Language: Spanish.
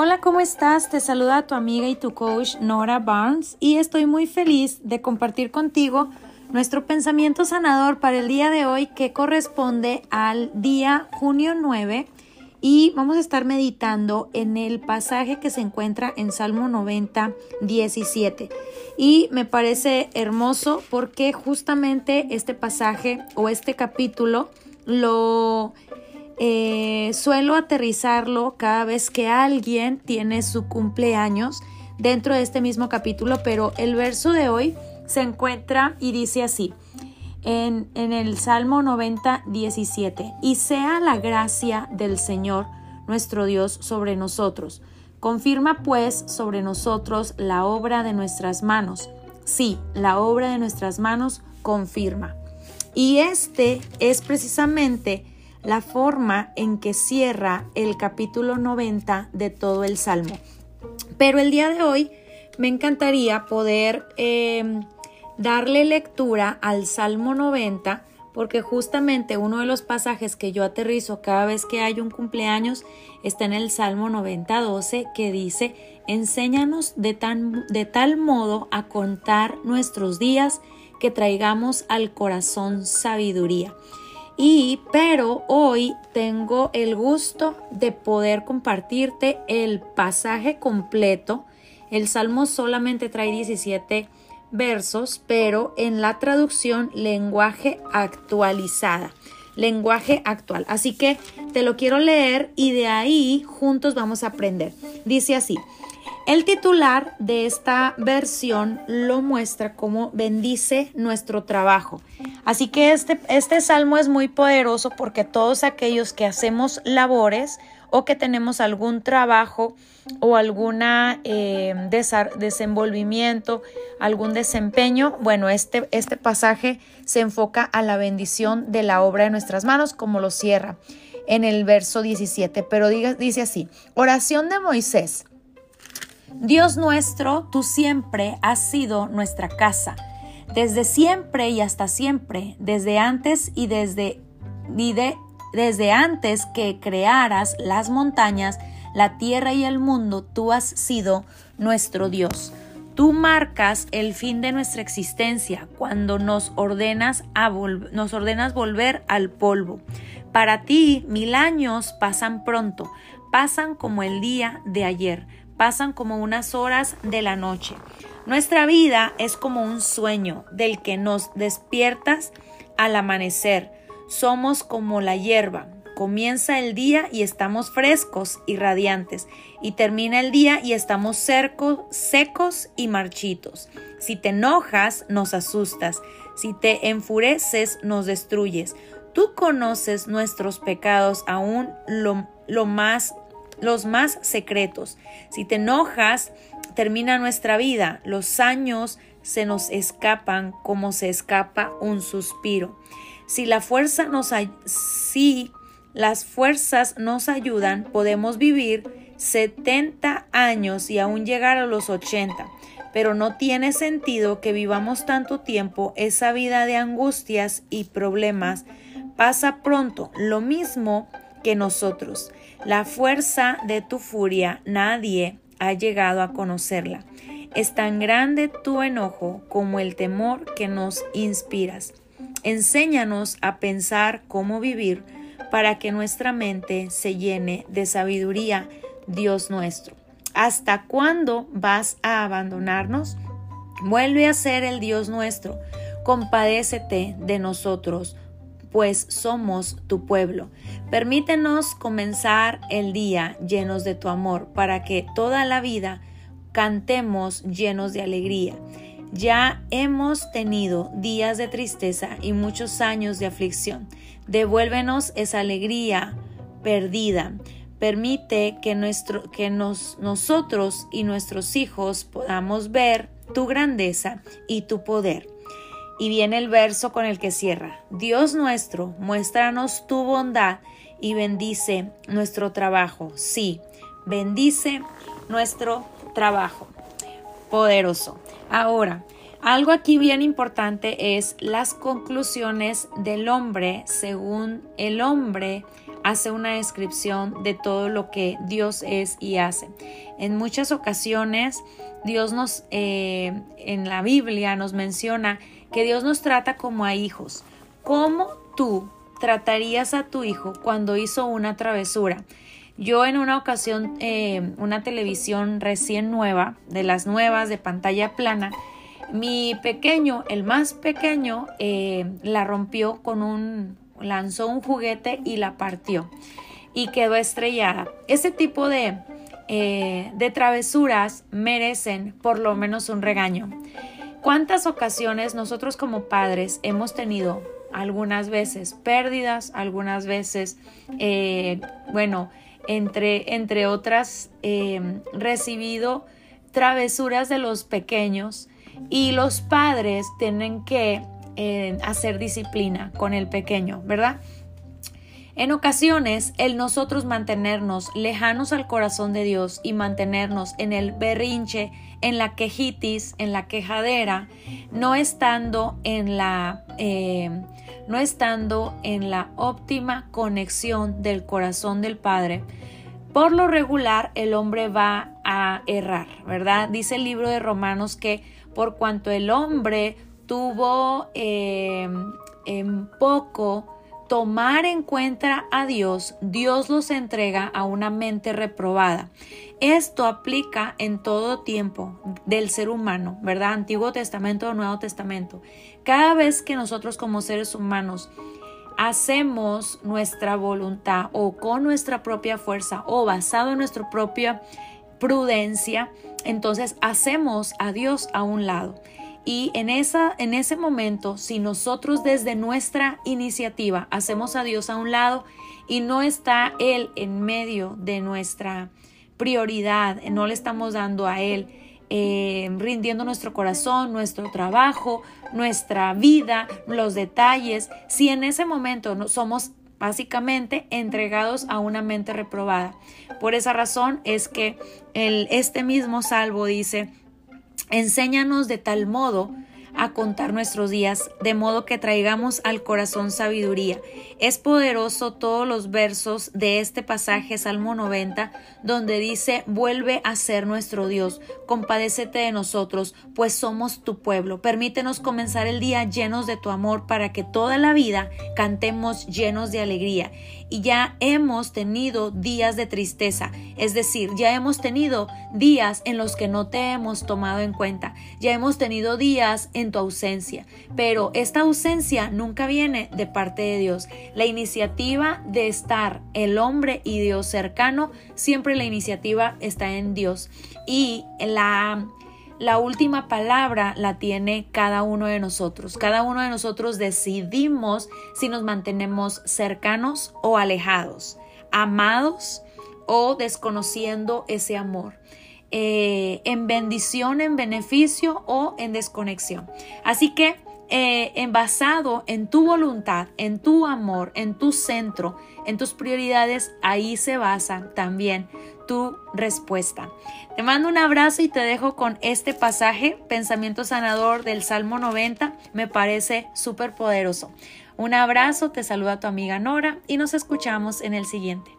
Hola, ¿cómo estás? Te saluda tu amiga y tu coach Nora Barnes y estoy muy feliz de compartir contigo nuestro pensamiento sanador para el día de hoy que corresponde al día junio 9 y vamos a estar meditando en el pasaje que se encuentra en Salmo 90, 17. Y me parece hermoso porque justamente este pasaje o este capítulo lo eh, suelo aterrizarlo cada vez que alguien tiene su cumpleaños dentro de este mismo capítulo, pero el verso de hoy se encuentra y dice así en, el Salmo 90, 17, y sea la gracia del Señor nuestro Dios sobre nosotros. Confirma pues sobre nosotros la obra de nuestras manos. Sí, la obra de nuestras manos confirma. Y este es precisamente la forma en que cierra el capítulo 90 de todo el Salmo. Pero el día de hoy me encantaría poder eh, darle lectura al Salmo 90 porque justamente uno de los pasajes que yo aterrizo cada vez que hay un cumpleaños está en el Salmo 90, 12 que dice, enséñanos de, tan, de tal modo a contar nuestros días que traigamos al corazón sabiduría. Y pero hoy tengo el gusto de poder compartirte el pasaje completo. El Salmo solamente trae 17 versos, pero en la traducción lenguaje actualizada, lenguaje actual. Así que te lo quiero leer y de ahí juntos vamos a aprender. Dice así, el titular de esta versión lo muestra como bendice nuestro trabajo. Así que este, este salmo es muy poderoso porque todos aquellos que hacemos labores o que tenemos algún trabajo o algún eh, desenvolvimiento, algún desempeño, bueno, este, este pasaje se enfoca a la bendición de la obra de nuestras manos, como lo cierra en el verso 17, pero dice así, oración de Moisés. Dios nuestro, tú siempre has sido nuestra casa, desde siempre y hasta siempre, desde antes y desde, desde antes que crearas las montañas, la tierra y el mundo, tú has sido nuestro Dios. Tú marcas el fin de nuestra existencia cuando nos ordenas, a nos ordenas volver al polvo. Para ti mil años pasan pronto, pasan como el día de ayer pasan como unas horas de la noche. Nuestra vida es como un sueño del que nos despiertas al amanecer. Somos como la hierba. Comienza el día y estamos frescos y radiantes, y termina el día y estamos secos y marchitos. Si te enojas, nos asustas. Si te enfureces, nos destruyes. Tú conoces nuestros pecados aún lo, lo más los más secretos. Si te enojas, termina nuestra vida. Los años se nos escapan como se escapa un suspiro. Si la fuerza nos si las fuerzas nos ayudan, podemos vivir 70 años y aún llegar a los 80. Pero no tiene sentido que vivamos tanto tiempo esa vida de angustias y problemas. Pasa pronto. Lo mismo que nosotros. La fuerza de tu furia nadie ha llegado a conocerla. Es tan grande tu enojo como el temor que nos inspiras. Enséñanos a pensar cómo vivir para que nuestra mente se llene de sabiduría, Dios nuestro. ¿Hasta cuándo vas a abandonarnos? Vuelve a ser el Dios nuestro. Compadécete de nosotros pues somos tu pueblo. Permítenos comenzar el día llenos de tu amor para que toda la vida cantemos llenos de alegría. Ya hemos tenido días de tristeza y muchos años de aflicción. Devuélvenos esa alegría perdida. Permite que, nuestro, que nos, nosotros y nuestros hijos podamos ver tu grandeza y tu poder. Y viene el verso con el que cierra. Dios nuestro, muéstranos tu bondad y bendice nuestro trabajo. Sí, bendice nuestro trabajo. Poderoso. Ahora, Algo aquí bien importante es las conclusiones del hombre según el hombre hace una descripción de todo lo que Dios es y hace. En muchas ocasiones Dios nos, eh, en la Biblia nos menciona que Dios nos trata como a hijos. ¿Cómo tú tratarías a tu hijo cuando hizo una travesura? Yo en una ocasión, eh, una televisión recién nueva, de las nuevas de pantalla plana, mi pequeño, el más pequeño, eh, la rompió con un, lanzó un juguete y la partió y quedó estrellada. Ese tipo de, eh, de travesuras merecen por lo menos un regaño. ¿Cuántas ocasiones nosotros como padres hemos tenido algunas veces pérdidas, algunas veces, eh, bueno, entre, entre otras, eh, recibido travesuras de los pequeños y los padres tienen que hacer disciplina con el pequeño, ¿verdad? En ocasiones, el nosotros mantenernos lejanos al corazón de Dios y mantenernos en el berrinche, en la quejitis, en la quejadera, no estando en la, eh, no estando en la óptima conexión del corazón del Padre, por lo regular el hombre va a errar, ¿verdad? Dice el libro de Romanos que por cuanto el hombre tuvo eh, en poco tomar en cuenta a Dios, Dios los entrega a una mente reprobada. Esto aplica en todo tiempo del ser humano, ¿verdad? Antiguo Testamento o Nuevo Testamento. Cada vez que nosotros como seres humanos hacemos nuestra voluntad o con nuestra propia fuerza o basado en nuestra propia prudencia, entonces hacemos a Dios a un lado. Y en, esa, en ese momento, si nosotros desde nuestra iniciativa hacemos a Dios a un lado y no está Él en medio de nuestra prioridad, no le estamos dando a Él, eh, rindiendo nuestro corazón, nuestro trabajo, nuestra vida, los detalles, si en ese momento no somos básicamente entregados a una mente reprobada. Por esa razón es que el, este mismo salvo dice, Enséñanos de tal modo a contar nuestros días, de modo que traigamos al corazón sabiduría. Es poderoso todos los versos de este pasaje, Salmo 90, donde dice, vuelve a ser nuestro Dios, compadécete de nosotros, pues somos tu pueblo. Permítenos comenzar el día llenos de tu amor para que toda la vida cantemos llenos de alegría. Y ya hemos tenido días de tristeza, es decir, ya hemos tenido días en los que no te hemos tomado en cuenta, ya hemos tenido días tu ausencia, pero esta ausencia nunca viene de parte de Dios. La iniciativa de estar el hombre y Dios cercano, siempre la iniciativa está en Dios. Y la la última palabra la tiene cada uno de nosotros. Cada uno de nosotros decidimos si nos mantenemos cercanos o alejados, amados o desconociendo ese amor. Eh, en bendición, en beneficio o en desconexión. Así que eh, en basado en tu voluntad, en tu amor, en tu centro, en tus prioridades, ahí se basa también tu respuesta. Te mando un abrazo y te dejo con este pasaje, pensamiento sanador del Salmo 90, me parece súper poderoso. Un abrazo, te saluda tu amiga Nora y nos escuchamos en el siguiente.